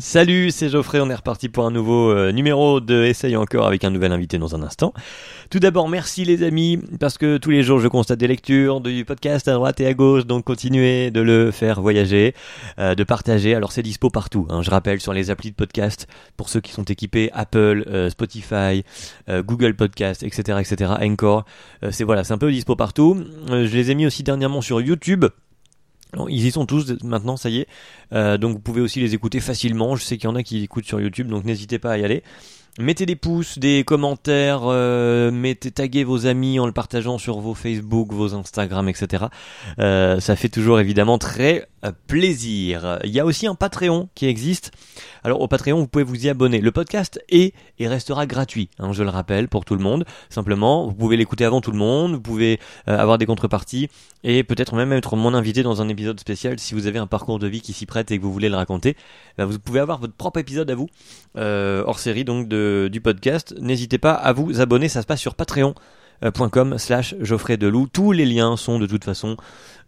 Salut, c'est Geoffrey, on est reparti pour un nouveau euh, numéro de Essaye encore avec un nouvel invité dans un instant. Tout d'abord, merci les amis, parce que tous les jours je constate des lectures, du podcast à droite et à gauche, donc continuez de le faire voyager, euh, de partager. Alors c'est dispo partout, hein. je rappelle sur les applis de podcast, pour ceux qui sont équipés Apple, euh, Spotify, Google Podcast, etc., etc., Encore. c'est voilà, c'est un peu dispo partout. je les ai mis aussi dernièrement sur YouTube. Ils y sont tous maintenant, ça y est. Euh, donc vous pouvez aussi les écouter facilement. Je sais qu'il y en a qui écoutent sur YouTube, donc n'hésitez pas à y aller. Mettez des pouces, des commentaires, euh, mettez, taguez vos amis en le partageant sur vos Facebook, vos Instagram, etc. Euh, ça fait toujours évidemment très euh, plaisir. Il y a aussi un Patreon qui existe. Alors au Patreon, vous pouvez vous y abonner. Le podcast est et restera gratuit, hein, je le rappelle, pour tout le monde. Simplement, vous pouvez l'écouter avant tout le monde, vous pouvez euh, avoir des contreparties et peut-être même être mon invité dans un épisode spécial si vous avez un parcours de vie qui s'y prête et que vous voulez le raconter. Ben, vous pouvez avoir votre propre épisode à vous, euh, hors série donc de, du podcast. N'hésitez pas à vous abonner, ça se passe sur Patreon com slash Geoffrey Deloup. Tous les liens sont de toute façon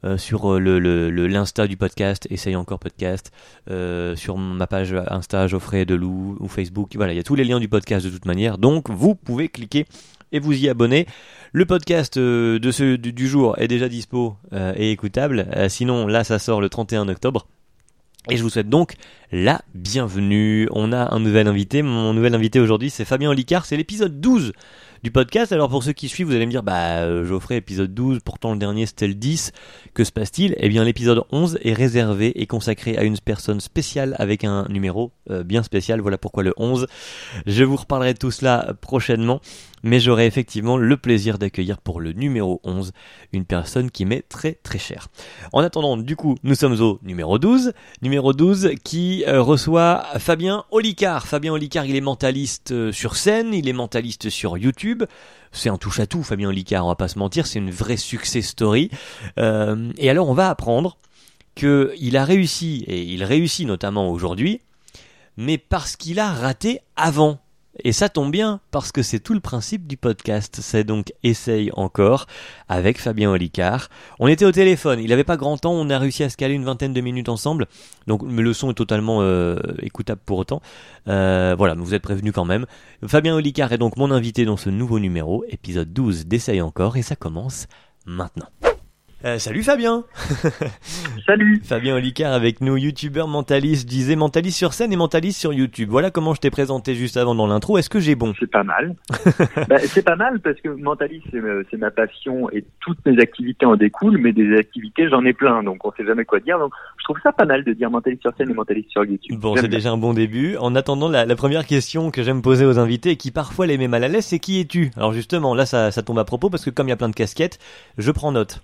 euh, sur euh, le l'insta du podcast, essaye encore podcast, euh, sur ma page Insta Geoffrey Deloup ou Facebook. Voilà, il y a tous les liens du podcast de toute manière. Donc vous pouvez cliquer et vous y abonner. Le podcast de ce du, jour est déjà dispo et écoutable. sinon, là, ça sort le 31 octobre. Et je vous souhaite donc la bienvenue. On a un nouvel invité. Mon nouvel invité aujourd'hui, c'est Fabien Olicard. C'est l'épisode 12 du podcast. Alors pour ceux qui suivent, vous allez me dire, bah euh, Geoffrey, épisode 12, pourtant le dernier c'était le 10, que se passe-t-il? Eh bien l'épisode 11 est réservé et consacré à une personne spéciale avec un numéro euh, bien spécial, voilà pourquoi le 11. Je vous reparlerai de tout cela prochainement mais j'aurai effectivement le plaisir d'accueillir pour le numéro 11 une personne qui m'est très très chère. En attendant, du coup, nous sommes au numéro 12, numéro 12 qui euh, reçoit Fabien Olicard. Fabien Olicard, il est mentaliste sur scène, il est mentaliste sur YouTube. C'est un touche à tout, Fabien Olicard, on va pas se mentir, c'est une vraie success story. Euh, et alors, on va apprendre qu'il a réussi, et il réussit notamment aujourd'hui, mais parce qu'il a raté avant. Et ça tombe bien, parce que c'est tout le principe du podcast. C'est donc Essaye encore avec Fabien Olicard. On était au téléphone, il n'avait pas grand temps, on a réussi à se caler une vingtaine de minutes ensemble. Donc le son est totalement euh, écoutable pour autant. Euh, voilà, mais vous êtes prévenus quand même. Fabien Olicard est donc mon invité dans ce nouveau numéro, épisode 12 d'Essaye encore, et ça commence maintenant. Euh, salut Fabien Salut Fabien Olicard avec nous, youtubeur mentaliste, je disais mentaliste sur scène et mentaliste sur YouTube. Voilà comment je t'ai présenté juste avant dans l'intro, est-ce que j'ai bon? C'est pas mal. bah, c'est pas mal parce que mentaliste c'est ma passion et toutes mes activités en découlent, mais des activités j'en ai plein, donc on sait jamais quoi dire. Donc je trouve ça pas mal de dire mentaliste sur scène et mentaliste sur YouTube. Bon, c'est déjà un bon début. En attendant, la, première question que j'aime poser aux invités et qui parfois les met mal à l'aise, c'est qui es-tu? Alors justement, là ça, ça tombe à propos parce que comme il y a plein de casquettes, je prends note.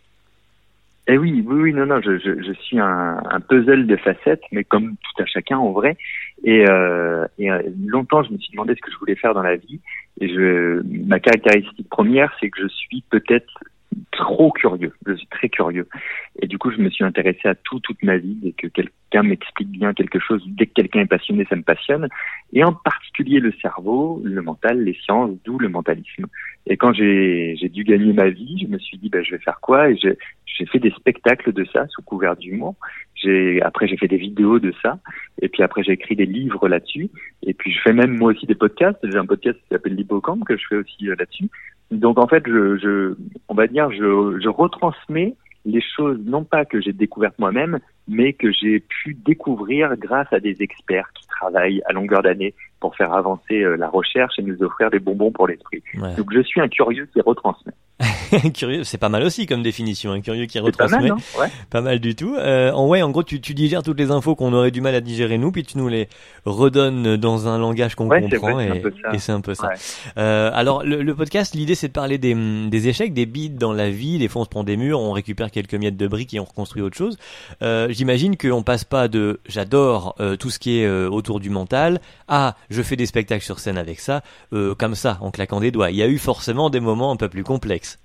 Eh oui, oui, oui, non, non, je, je, je suis un, un, puzzle de facettes, mais comme tout à chacun en vrai. Et, euh, et euh, longtemps, je me suis demandé ce que je voulais faire dans la vie. Et je, ma caractéristique première, c'est que je suis peut-être trop curieux. Je suis très curieux. Et du coup, je me suis intéressé à tout toute ma vie. Dès que quelqu'un m'explique bien quelque chose, dès que quelqu'un est passionné, ça me passionne. Et en particulier le cerveau, le mental, les sciences, d'où le mentalisme. Et quand j'ai dû gagner ma vie, je me suis dit, ben, je vais faire quoi? Et j'ai fait des spectacles de ça sous couvert d'humour. Après j'ai fait des vidéos de ça et puis après j'ai écrit des livres là-dessus et puis je fais même moi aussi des podcasts. J'ai un podcast qui s'appelle l'hippocampe que je fais aussi euh, là-dessus. Donc en fait, je, je, on va dire, je, je retransmets les choses non pas que j'ai découvertes moi-même, mais que j'ai pu découvrir grâce à des experts qui travaillent à longueur d'année pour faire avancer euh, la recherche et nous offrir des bonbons pour l'esprit. Donc je suis un curieux qui retransmet. curieux, c'est pas mal aussi comme définition, un curieux qui retransmet. Pas mal, ouais. pas mal du tout. Euh, en ouais, en gros, tu, tu digères toutes les infos qu'on aurait du mal à digérer nous, puis tu nous les redonnes dans un langage qu'on comprend, et, c'est un peu ça. Euh, alors, le, le podcast, l'idée, c'est de parler des, des, échecs, des bides dans la vie. Des fois, on se prend des murs, on récupère quelques miettes de briques et on reconstruit autre chose. Euh, J'imagine qu'on passe pas de j'adore euh, tout ce qui est euh, autour du mental à je fais des spectacles sur scène avec ça, euh, comme ça, en claquant des doigts. Il y a eu forcément des moments un peu plus complexes.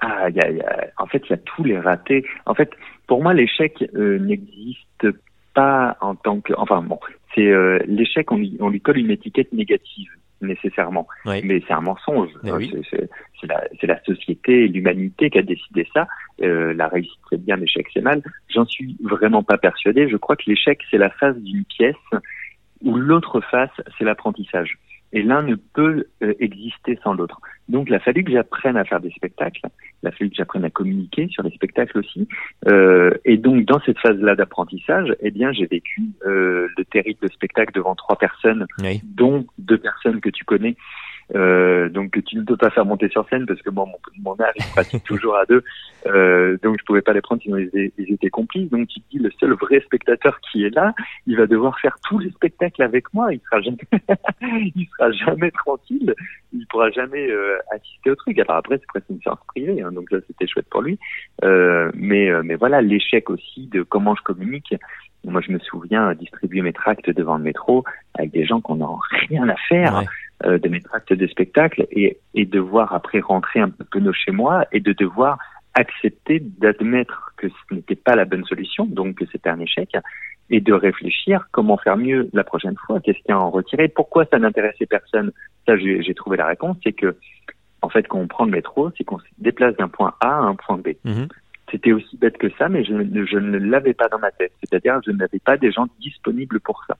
Ah, y a, y a, en fait, il y a tous les ratés. En fait, pour moi, l'échec euh, n'existe pas en tant que. Enfin bon, c'est euh, l'échec, on, on, lui colle une étiquette négative. nécessairement. Oui. Mais c'est un mensonge. Mais oui. C'est- la, la société et l'humanité qui a décidé ça. Euh, la réussite c'est bien, l'échec c'est mal. J'en suis vraiment pas persuadé. Je crois que l'échec c'est la face d'une pièce où l'autre face c'est l'apprentissage. Et l'un ne peut euh, exister sans l'autre. Donc, il a fallu que j'apprenne à faire des spectacles. Il a fallu que j'apprenne à communiquer sur les spectacles aussi. Euh, et donc, dans cette phase-là d'apprentissage, eh bien, j'ai vécu euh, le terrible spectacle devant trois personnes Oui. dont deux personnes que tu connais, euh, donc que tu ne peux pas faire monter sur scène parce que moi, mon, mon art, il pratique toujours à deux, euh, donc je pouvais pas les prendre sinon ils, étaient- ils étaient complices. Donc tu te dis, le seul vrai spectateur qui est là, il va devoir faire tous les spectacles avec moi, il sera jamais, il sera jamais tranquille, il pourra jamais euh, assister au truc. Alors après, c'est presque une séance privée, hein, donc là c'était chouette pour lui. Euh, mais, euh, mais voilà, l'échec aussi de comment je communique. Moi, je me souviens distribuer mes tracts devant le métro avec des gens qu'on n'a rien à faire Ouais. Euh, de mes tracts de spectacle et, et devoir après rentrer un peu penaud chez moi et de devoir accepter d'admettre que ce n'était pas la bonne solution, donc que c'était un échec, et de réfléchir comment faire mieux la prochaine fois, qu'est-ce qu'il y a à en retirer, pourquoi ça n'intéressait personne. Ça, j'ai trouvé la réponse, c'est que, en fait, quand on prend le métro, c'est qu'on se déplace d'un point A à un point B. Mhm. C'était aussi bête que ça, mais je, ne- je ne l'avais pas dans ma tête. C'est-à-dire, je n'avais pas des gens disponibles pour ça.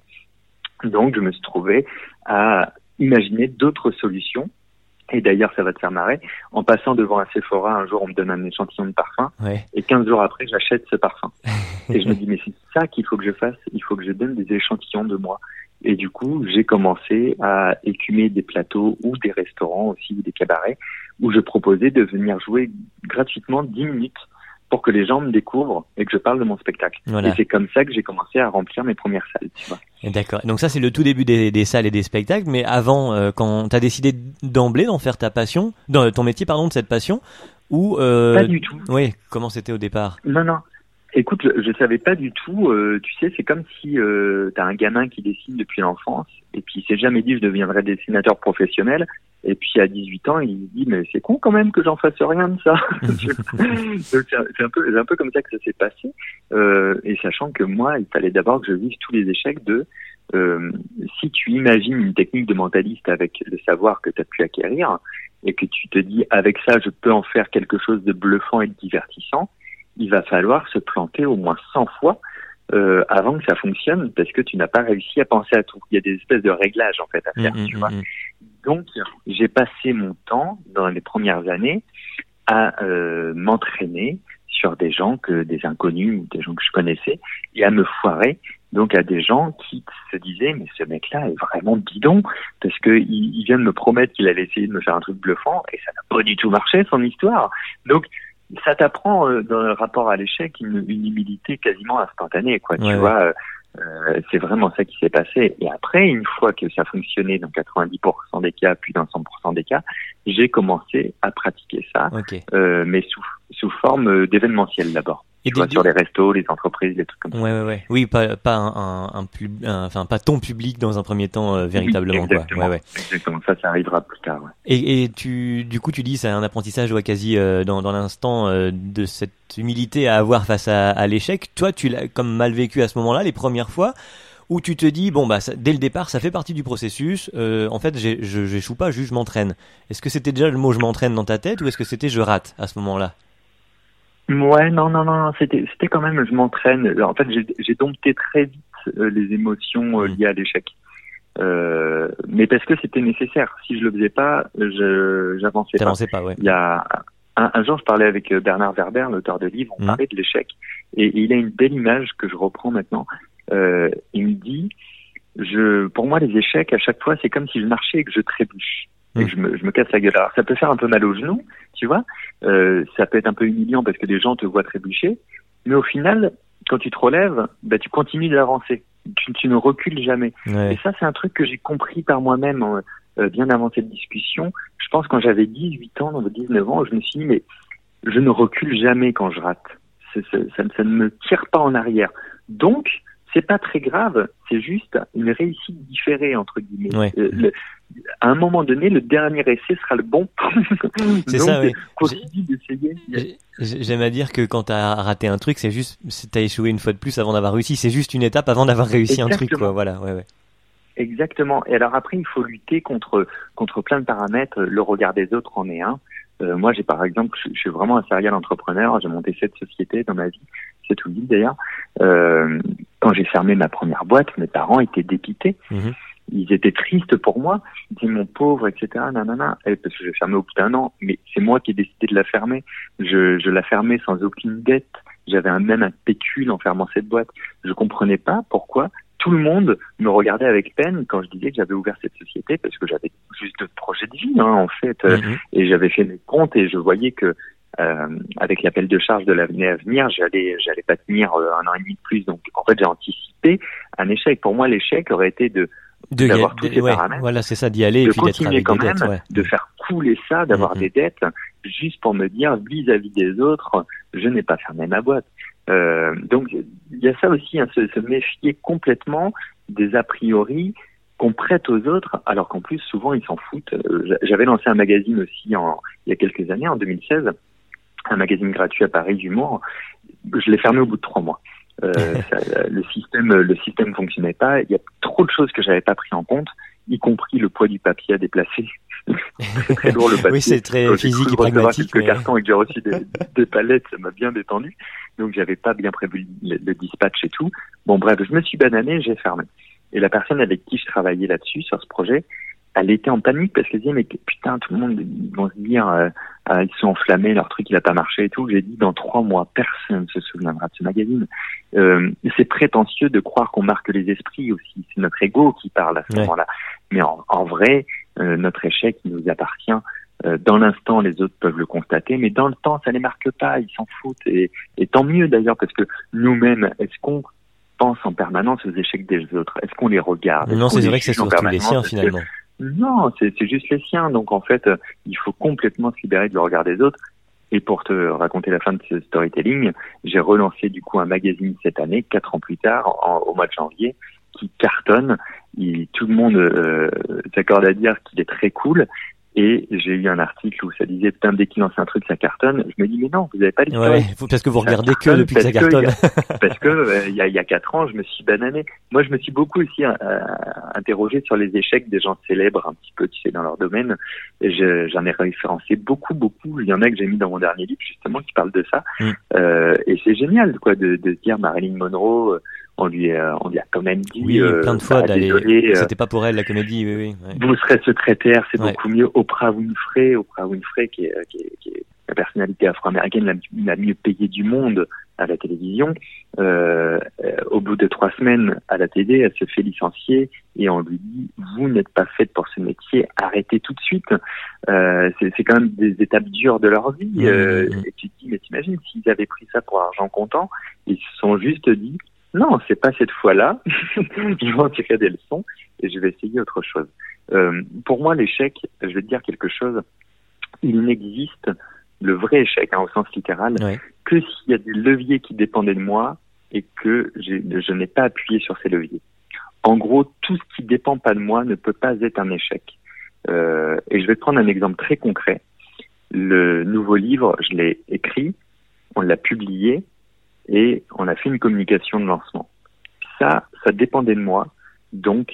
Donc, je me suis trouvé à imaginer d'autres solutions. Et d'ailleurs, ça va te faire marrer. En passant devant un Sephora, un jour, on me donne un échantillon de parfum. Ouais. Et 15 jours après, j'achète ce parfum. Et je me dis, mais c'est ça qu'il faut que je fasse. Il faut que je donne des échantillons de moi. Et du coup, j'ai commencé à écumer des plateaux ou des restaurants aussi, ou des cabarets, où je proposais de venir jouer gratuitement 10 minutes pour que les gens me découvrent et que je parle de mon spectacle. Voilà. Et c'est comme ça que j'ai commencé à remplir mes premières salles, tu vois. D'accord. Donc ça c'est le tout début des, des salles et des spectacles, mais avant, euh, quand t'as décidé d'emblée d'en faire ta passion, dans ton métier pardon de cette passion, ou euh, Pas du tout. oui, comment c'était au départ? Non, non. Écoute, je, je savais pas du tout. euh, tu sais, c'est comme si euh, t'as un gamin qui dessine depuis l'enfance et puis il s'est jamais dit je deviendrai dessinateur professionnel. Et puis à 18 ans, il dit mais c'est con quand même que j'en fasse rien de ça. Donc c'est un, peu, un peu comme ça que ça s'est passé. Euh, et sachant que moi, il fallait d'abord que je vive tous les échecs de euh, si tu imagines une technique de mentaliste avec le savoir que tu as pu acquérir et que tu te dis avec ça je peux en faire quelque chose de bluffant et de divertissant, il va falloir se planter au moins 100 fois euh, avant que ça fonctionne parce que tu n'as pas réussi à penser à tout. Il y a des espèces de réglages en fait à faire, Mm, tu mm, vois. Donc j'ai passé mon temps dans les premières années à euh, m'entraîner sur des gens que des inconnus ou des gens que je connaissais et à me foirer donc à des gens qui se disaient mais ce mec-là est vraiment bidon parce que il, il vient de me promettre qu'il allait essayer de me faire un truc bluffant et ça n'a pas du tout marché son histoire. Donc ça t'apprend euh, dans le rapport à l'échec une, une humilité quasiment instantanée quoi. Ouais, tu vois, euh, euh, c'est vraiment ça qui s'est passé. Et après, une fois que ça fonctionnait dans 90% des cas, puis dans 100% des cas, j'ai commencé à pratiquer ça, euh, mais sous, sous forme euh, d'événementiel d'abord. Et Tu vois, des- sur les restos, les entreprises, les trucs comme ça. Ouais, ouais, ouais. Oui, pas, pas un, un, un pub- un- enfin, pas ton public dans un premier temps, euh, véritablement, Oui, quoi. exactement. Ouais, ouais. Exactement. Ça, ça arrivera plus tard. ouais. Et, et tu, du coup, tu dis, c'est un apprentissage, ouais, quasi euh, dans, dans l'instant euh, de cette humilité à avoir face à, à l'échec. Toi, tu l'as comme mal vécu à ce moment-là, les premières fois, où tu te dis, bon, bah, ça- dès le départ, ça fait partie du processus. euh, en fait, j'échoue pas, juste je m'entraîne. Est-ce que c'était déjà le mot je m'entraîne dans ta tête, ou est-ce que c'était je rate à ce moment-là? Ouais, non, non, non, c'était, c'était quand même, je m'entraîne. En fait, j'ai, j'ai dompté très vite euh, les émotions euh, Mm. liées à l'échec. Euh, mais parce que c'était nécessaire. Si je le faisais pas, je, j'avançais pas. Pas, ouais. Il y a un, un jour, je parlais avec euh, Bernard Werber, l'auteur de livre, on Mhm. parlait de l'échec, et, et il a une belle image que je reprends maintenant. Euh, il me dit, je, pour moi, les échecs, à chaque fois, c'est comme si je marchais et que je trébuche. Et que je me, je me casse la gueule. Alors, ça peut faire un peu mal aux genoux, tu vois. Euh, ça peut être un peu humiliant parce que les gens te voient trébucher. Mais au final, quand tu te relèves, bah, tu continues d'avancer. Tu, tu ne recules jamais. Ouais. Et ça, c'est un truc que j'ai compris par moi-même euh, bien avant cette discussion. Je pense quand j'avais 18 ans, 19 ans, je me suis dit, mais je ne recule jamais quand je rate. Ça, ça ne me tire pas en arrière. Donc, c'est pas très grave, c'est juste une réussite différée, entre guillemets. Ouais. Euh, le- à un moment donné, le dernier essai sera le bon. C'est ça, oui. continue d'essayer. J'ai- J'aime à dire que quand t'as raté un truc, c'est juste, t'as échoué une fois de plus avant d'avoir réussi. C'est juste une étape avant d'avoir réussi un truc, quoi. Voilà, ouais, ouais. Exactement. Et alors après, il faut lutter contre contre plein de paramètres. Le regard des autres en est un. Euh, moi, j'ai par exemple, je, suis vraiment un serial entrepreneur. J'ai monté sept sociétés dans ma vie, sept ou huit d'ailleurs. Euh, quand j'ai fermé ma première boîte, mes parents étaient dépités. Mhm. Ils étaient tristes pour moi. Ils disaient mon pauvre, etc. Nanana. Et parce que j'ai fermé au bout d'un an. Mais c'est moi qui ai décidé de la fermer. Je, je la fermais sans aucune dette. J'avais un, même un pécule en fermant cette boîte. Je comprenais pas pourquoi tout le monde me regardait avec peine quand je disais que j'avais ouvert cette société parce que j'avais juste de projets de vie hein, en fait mhm. et j'avais fait mes comptes et je voyais que euh, avec l'appel de charge de l'année à venir j'allais j'allais pas tenir euh, un an et demi de plus donc en fait j'ai anticipé un échec pour moi l'échec aurait été de d'avoir tous ces paramètres voilà c'est ça d'y aller de et puis d'être avec quand même, dettes, ouais. de faire couler ça d'avoir mhm. des dettes juste pour me dire vis-à-vis des autres je n'ai pas fermé ma boîte euh, donc il y a ça aussi, hein, se, se, méfier complètement des a priori qu'on prête aux autres, alors qu'en plus souvent ils s'en foutent. Euh, j'avais lancé un magazine aussi en, il y a quelques années, en 2016, un magazine gratuit à Paris d'humour. Je l'ai fermé au bout de trois mois. Euh, ça, le système, le système fonctionnait pas. Il y a trop de choses que j'avais pas pris en compte, y compris le poids du papier à déplacer. c'est très lourd le papier. oui, c'est très physique et pragmatique. Le carton et que j'ai reçu des, des palettes, ça m'a bien détendu donc j'avais pas bien prévu le, dispatch et tout. Bon bref, je me suis banané, j'ai fermé. Et la personne avec qui je travaillais là-dessus, sur ce projet, elle était en panique parce qu'elle disait mais putain tout le monde ils vont se dire euh, euh, ils sont enflammés leur truc il a pas marché et tout. J'ai dit dans trois mois personne ne se souviendra de ce magazine. Euh, c'est prétentieux de croire qu'on marque les esprits aussi. C'est notre ego qui parle à ce moment-là. Mais en, en vrai euh, notre échec il nous appartient. Euh, dans l'instant, les autres peuvent le constater, mais dans le temps, ça les marque pas, ils s'en foutent. Et, et, tant mieux d'ailleurs, parce que nous-mêmes, est-ce qu'on pense en permanence aux échecs des autres? Est-ce qu'on les regarde? Non, c'est vrai que c'est surtout les siens finalement. Non, c'est juste les siens. Donc en fait, il faut complètement se libérer du regard des autres. Et pour te raconter la fin de ce storytelling, j'ai relancé du coup un magazine cette année, quatre ans plus tard, au mois de janvier, qui cartonne. Tout le monde euh, s'accorde à dire qu'il est très cool. Et j'ai eu un article où ça disait putain dès qu'il lance un truc ça cartonne. Je me dis mais non vous n'avez pas l'histoire. Ouais, parce que vous regardez que depuis que ça cartonne. parce que il y, a, y a quatre ans je me suis banané. Moi je me suis beaucoup aussi euh, interrogé sur les échecs des gens célèbres un petit peu tu sais dans leur domaine. J'en ai référencé beaucoup beaucoup. Il y en a que j'ai mis dans mon dernier livre justement qui parle de ça. Mm. Euh, et c'est génial quoi de, de dire Marilyn Monroe euh, on lui, a, on lui a quand même dit. Oui, plein de fois bah, d'aller. Euh, c'était pas pour elle la comédie, oui, oui. Ouais. Vous serez secrétaire, c'est beaucoup mieux. Oprah Winfrey, Oprah Winfrey, qui est, qui est, qui est la personnalité afro-américaine la, la, mieux payée du monde à la télévision. Euh, au bout de trois semaines à la télé, elle se fait licencier et on lui dit vous n'êtes pas faite pour ce métier, arrêtez tout de suite. Euh, c'est quand même des étapes dures de leur vie. Euh. Et tu te dis mais t'imagines s'ils avaient pris ça pour argent comptant, ils se sont juste dit non, c'est pas cette fois-là. je vais en tirer des leçons et je vais essayer autre chose. Euh, pour moi, l'échec, je vais te dire quelque chose. Il n'existe le vrai échec, hein, au sens littéral, que s'il y a des leviers qui dépendaient de moi et que je n'ai pas appuyé sur ces leviers. En gros, tout ce qui dépend pas de moi ne peut pas être un échec. Euh, et je vais te prendre un exemple très concret. Le nouveau livre, je l'ai écrit, on l'a publié, et on a fait une communication de lancement. Ça, ça dépendait de moi, donc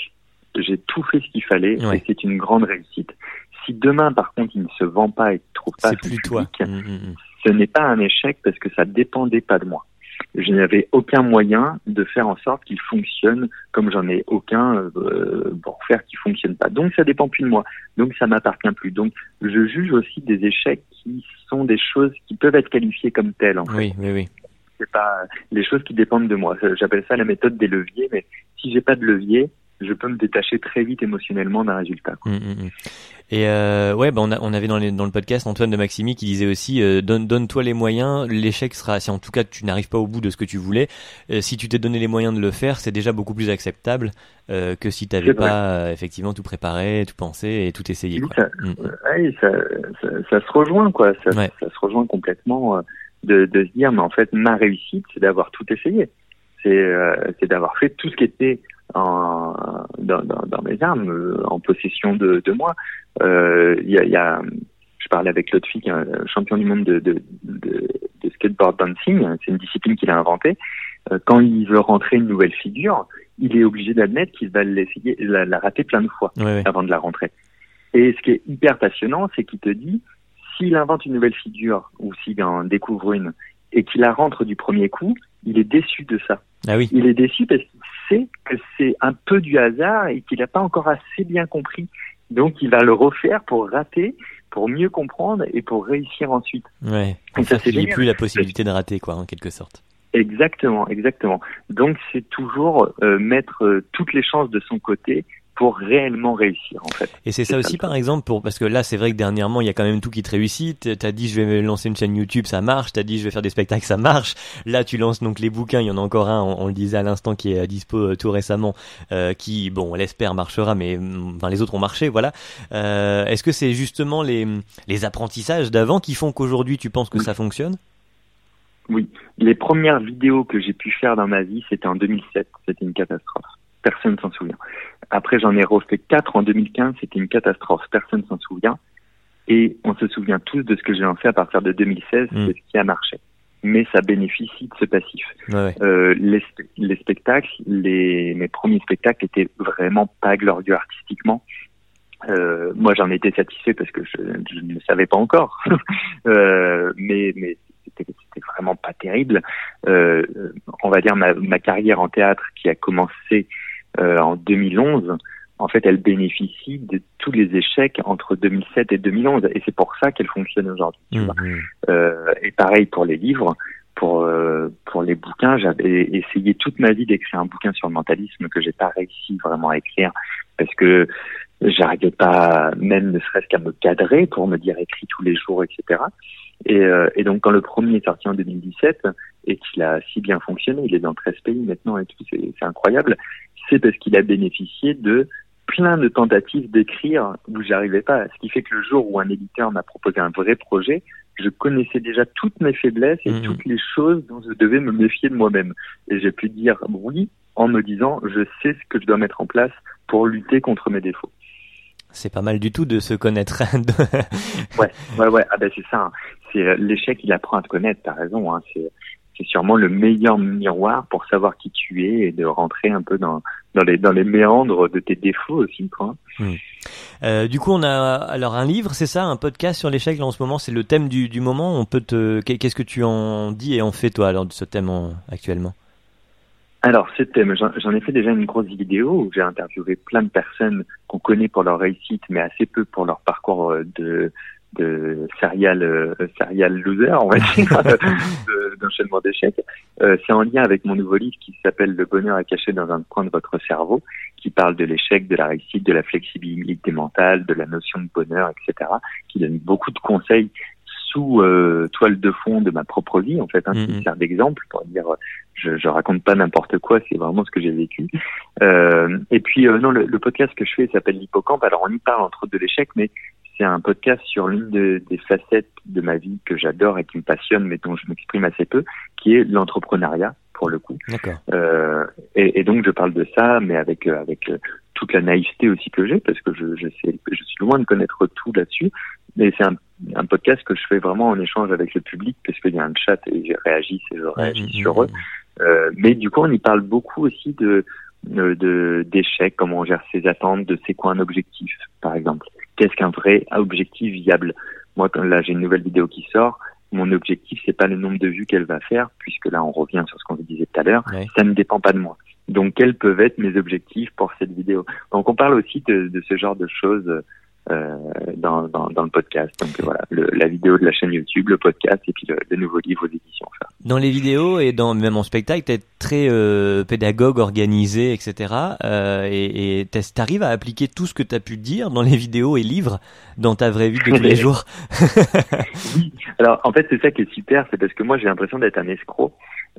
j'ai tout fait ce qu'il fallait ouais. et c'est une grande réussite. Si demain, par contre, il ne se vend pas et ne trouve pas son plus public, toi. Mmh, mmh. ce n'est pas un échec parce que ça dépendait pas de moi. Je n'avais aucun moyen de faire en sorte qu'il fonctionne comme j'en ai aucun euh, pour faire qu'il fonctionne pas. Donc ça dépend plus de moi. Donc ça m'appartient plus. Donc je juge aussi des échecs qui sont des choses qui peuvent être qualifiées comme telles. En fait. Oui, oui, oui c'est pas les choses qui dépendent de moi. J'appelle ça la méthode des leviers, mais si j'ai pas de levier, je peux me détacher très vite émotionnellement d'un résultat. Mmh, mmh. Et euh, ouais, bah on, a, on avait dans, les, dans le podcast Antoine de Maximi qui disait aussi euh, donne donne-toi les moyens. L'échec sera si en tout cas tu n'arrives pas au bout de ce que tu voulais. Euh, si tu t'es donné les moyens de le faire, c'est déjà beaucoup plus acceptable que si tu n'avais pas effectivement tout préparé, tout pensé et tout essayé. Quoi. Ça, mmh. ouais, ça, ça, ça, se rejoint quoi. Ça, ouais. ça se rejoint complètement. De, de, se dire mais en fait ma réussite c'est d'avoir tout essayé. C'est euh, c'est d'avoir fait tout ce qui était en, dans, dans, dans, mes armes euh, en possession de, de moi. Il euh, y, a, y, a, je parlais avec l'autre fille un champion du monde de, de, de, de skateboard dancing. C'est une discipline qu'il a inventée. Quand il veut rentrer une nouvelle figure il est obligé d'admettre qu'il va l'essayer, la, la, rater plein de fois avant de la rentrer. Et ce qui est hyper passionnant, c'est qu'il te dit, s'il invente une nouvelle figure ou s'il en découvre une et qu'il la rentre du premier coup, il est déçu de ça. Ah oui. Il est déçu parce qu'il sait que c'est un peu du hasard et qu'il n'a pas encore assez bien compris. Donc il va le refaire pour rater, pour mieux comprendre et pour réussir ensuite. Ouais. Et ça, c'est plus la possibilité de rater, quoi, en quelque sorte. Exactement, exactement. Donc c'est toujours euh, mettre euh, toutes les chances de son côté pour réellement réussir en fait. Et c'est ça, aussi par exemple pour parce que là c'est vrai que dernièrement il y a quand même tout qui te réussit. T'as dit je vais lancer une chaîne YouTube, ça marche. T'as dit je vais faire des spectacles, ça marche. Là tu lances donc les bouquins. Il y en a encore un, on, le disait à l'instant qui est à dispo euh, tout récemment, euh, qui bon on l'espère marchera, mais mm, enfin les autres ont marché, voilà. Euh, Est-ce que c'est justement les les apprentissages d'avant qui font qu'aujourd'hui tu penses que ça fonctionne? Oui, les premières vidéos que j'ai pu faire dans ma vie c'était en 2007. C'était une catastrophe. Personne s'en souvient. Après, j'en ai refait quatre en 2015. C'était une catastrophe. Personne s'en souvient. Et on se souvient tous de ce que j'ai lancé à partir de 2016. Mm. C'est ce qui a marché. Mais ça bénéficie de ce passif. Euh, les, les, spectacles, les, mes premiers spectacles étaient vraiment pas glorieux artistiquement. Euh, moi, j'en étais satisfait parce que je, je ne savais pas encore. euh, mais mais c'était vraiment pas terrible. On va dire ma, ma, carrière en théâtre qui a commencé euh, en 2011, en fait, elle bénéficie de tous les échecs entre 2007 et 2011, et c'est pour ça qu'elle fonctionne aujourd'hui. Mmh, mmh. euh, et pareil pour les livres, pour euh, pour les bouquins, j'avais essayé toute ma vie d'écrire un bouquin sur le mentalisme que j'ai pas réussi vraiment à écrire parce que j'arrivais pas même ne serait-ce qu'à me cadrer pour me dire écrit tous les jours, etc. Et, euh, et donc quand le premier est sorti en 2017 et qu'il a si bien fonctionné, il est dans 13 pays maintenant et tout, c'est incroyable c'est parce qu'il a bénéficié de plein de tentatives d'écrire où j'arrivais pas. Ce qui fait que le jour où un éditeur m'a proposé un vrai projet, je connaissais déjà toutes mes faiblesses et mmh. toutes les choses dont je devais me méfier de moi-même. Et j'ai pu dire oui en me disant je sais ce que je dois mettre en place pour lutter contre mes défauts. C'est pas mal du tout de se connaître. ouais, ouais, ouais. Ah ben c'est ça. Hein. C'est euh, l'échec, il apprend à te connaître. T'as raison. Hein. C'est c'est sûrement le meilleur miroir pour savoir qui tu es et de rentrer un peu dans, dans, les, dans les méandres de tes défauts aussi. Quoi. Hmm. Euh, du coup, on a alors un livre, c'est ça, un podcast sur l'échec. en ce moment, c'est le thème du, du moment. On peut te, qu'est-ce que tu en dis et en fais toi alors de ce thème actuellement? Alors, ce thème, j'en ai fait déjà une grosse vidéo où j'ai interviewé plein de personnes qu'on connaît pour leur réussite, mais assez peu pour leur parcours euh, de, de serial euh, serial loser, on va dire, d'enchaînement d'échecs. Euh, c'est en lien avec mon nouveau livre qui s'appelle Le bonheur est caché dans un coin de votre cerveau, qui parle de l'échec, de la réussite, de la flexibilité mentale, de la notion de bonheur, etc., qui donne beaucoup de conseils sous euh, toile de fond de ma propre vie, en fait, hein, qui mm-hmm. sert d'exemple pour dire je, je raconte pas n'importe quoi, c'est vraiment ce que j'ai vécu. Euh, et puis euh, non, le, le, podcast que je fais s'appelle l'hippocampe. Alors on y parle entre autres de l'échec, mais c'est un podcast sur l'une des facettes de ma vie que j'adore et qui me passionne, mais dont je m'exprime assez peu, qui est l'entrepreneuriat pour le coup. Euh, et, et, donc je parle de ça, mais avec euh, avec euh, toute la naïveté aussi que j'ai, parce que je, je, sais, je suis loin de connaître tout là-dessus. Mais c'est un, un, podcast que je fais vraiment en échange avec le public, parce qu'il y a un chat et je réagis et je réagis sur eux. Euh, mais du coup, on y parle beaucoup aussi de de d'échecs, comment on gère ses attentes, de c'est quoi un objectif, par exemple qu'est-ce qu'un vrai objectif viable? Moi, quand là, j'ai une nouvelle vidéo qui sort. Mon objectif, c'est pas le nombre de vues qu'elle va faire, puisque là, on revient sur ce qu'on vous disait tout à l'heure. Ça ne dépend pas de moi. Donc, quels peuvent être mes objectifs pour cette vidéo? Donc, on parle aussi de, de ce genre de choses euh, dans, dans, dans, le podcast. Donc voilà, le, la vidéo de la chaîne YouTube, le podcast et puis le, le nouveau livre aux éditions. Dans les vidéos et dans même en spectacle, tu es très euh, pédagogue, organisé, etc. Euh, et tu arrives à appliquer tout ce que tu as pu dire dans les vidéos et livres dans ta vraie vie de tous les jours? oui, alors en fait c'est ça qui est super, c'est parce que moi j'ai l'impression d'être un escroc.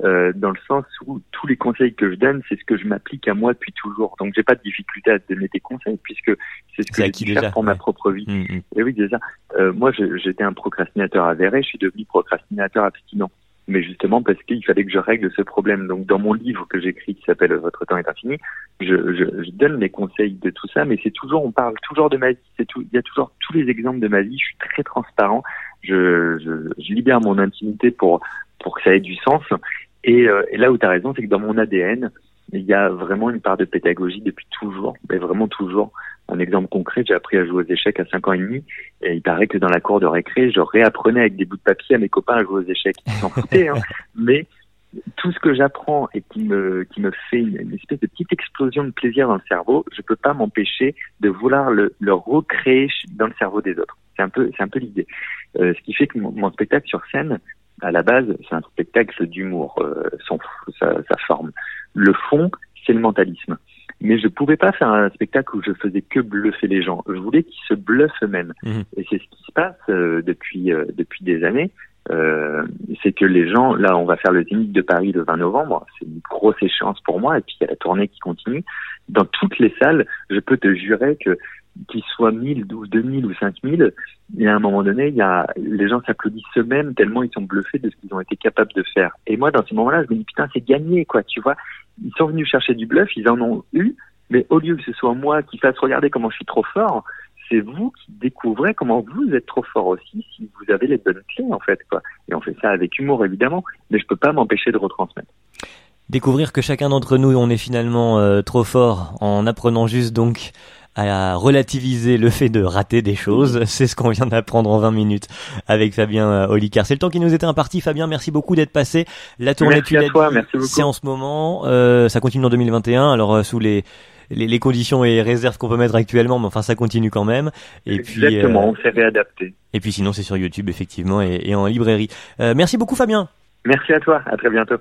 Euh, dans le sens où tous les conseils que je donne, c'est ce que je m'applique à moi depuis toujours. Donc j'ai pas de difficulté à donner des conseils puisque c'est ce que j'ai faire pour ma propre vie. Mm, mm. Et oui, déjà, euh, moi j'étais un procrastinateur avéré, je suis devenu procrastinateur abstinent. Mais justement parce qu'il fallait que je règle ce problème. Donc dans mon livre que j'écris qui s'appelle Votre temps est infini, je, je, je, donne les conseils de tout ça, mais c'est toujours, on parle toujours de ma vie. C'est tout, il y a toujours tous les exemples de ma vie. Je suis très transparent. Je, je, je libère mon intimité pour pour que ça ait du sens. Et, euh, et là où tu as raison, c'est que dans mon ADN, il y a vraiment une part de pédagogie depuis toujours, mais vraiment toujours. Un exemple concret, j'ai appris à jouer aux échecs à 5 ans et demi, et il paraît que dans la cour de récré, je réapprenais avec des bouts de papier à mes copains à jouer aux échecs. Ils s'en foutaient, hein. mais tout ce que j'apprends et qui me qui me fait une, espèce de petite explosion de plaisir dans le cerveau, je peux pas m'empêcher de vouloir le, le recréer dans le cerveau des autres. C'est un peu c'est un peu l'idée. Euh, ce qui fait que mon, spectacle sur scène, à la base, c'est un spectacle d'humour, euh, son sa, sa forme. Le fond, c'est le mentalisme. Mais je pouvais pas faire un spectacle où je faisais que bluffer les gens. Je voulais qu'ils se bluffent eux-mêmes. Mmh. Et c'est ce qui se passe euh, depuis euh, depuis des années. Euh, c'est que les gens, là, on va faire le Zénith de Paris le 20 novembre. C'est une grosse échéance pour moi. Et puis il y a la tournée qui continue. Dans toutes les salles, je peux te jurer que qu'ils soient 1000, 12, 2000 ou 5000, et à un moment donné, il y a, les gens s'applaudissent eux-mêmes tellement ils sont bluffés de ce qu'ils ont été capables de faire. Et moi, dans ces moments-là, je me dis, putain, c'est gagné, quoi, tu vois. Ils sont venus chercher du bluff, ils en ont eu, mais au lieu que ce soit moi qui fasse regarder comment je suis trop fort, c'est vous qui découvrez comment vous êtes trop fort aussi si vous avez les bonnes clés en fait quoi. Et on fait ça avec humour évidemment, mais je peux pas m'empêcher de retransmettre. Découvrir que chacun d'entre nous on est finalement euh, trop fort en apprenant juste donc à relativiser le fait de rater des choses. C'est ce qu'on vient d'apprendre en 20 minutes avec Fabien euh, Olicard. C'est le temps qui nous était imparti. Fabien, merci beaucoup d'être passé. La tournée, merci tu l'as c'est en ce moment. Euh, ça continue en 2021. Alors, sous les les, les, conditions et réserves qu'on peut mettre actuellement, mais enfin ça continue quand même. Et Exactement, puis, euh, on s'est réadapté. Et puis sinon c'est sur YouTube effectivement et, et en librairie. Euh, merci beaucoup Fabien. Merci à toi, à très bientôt.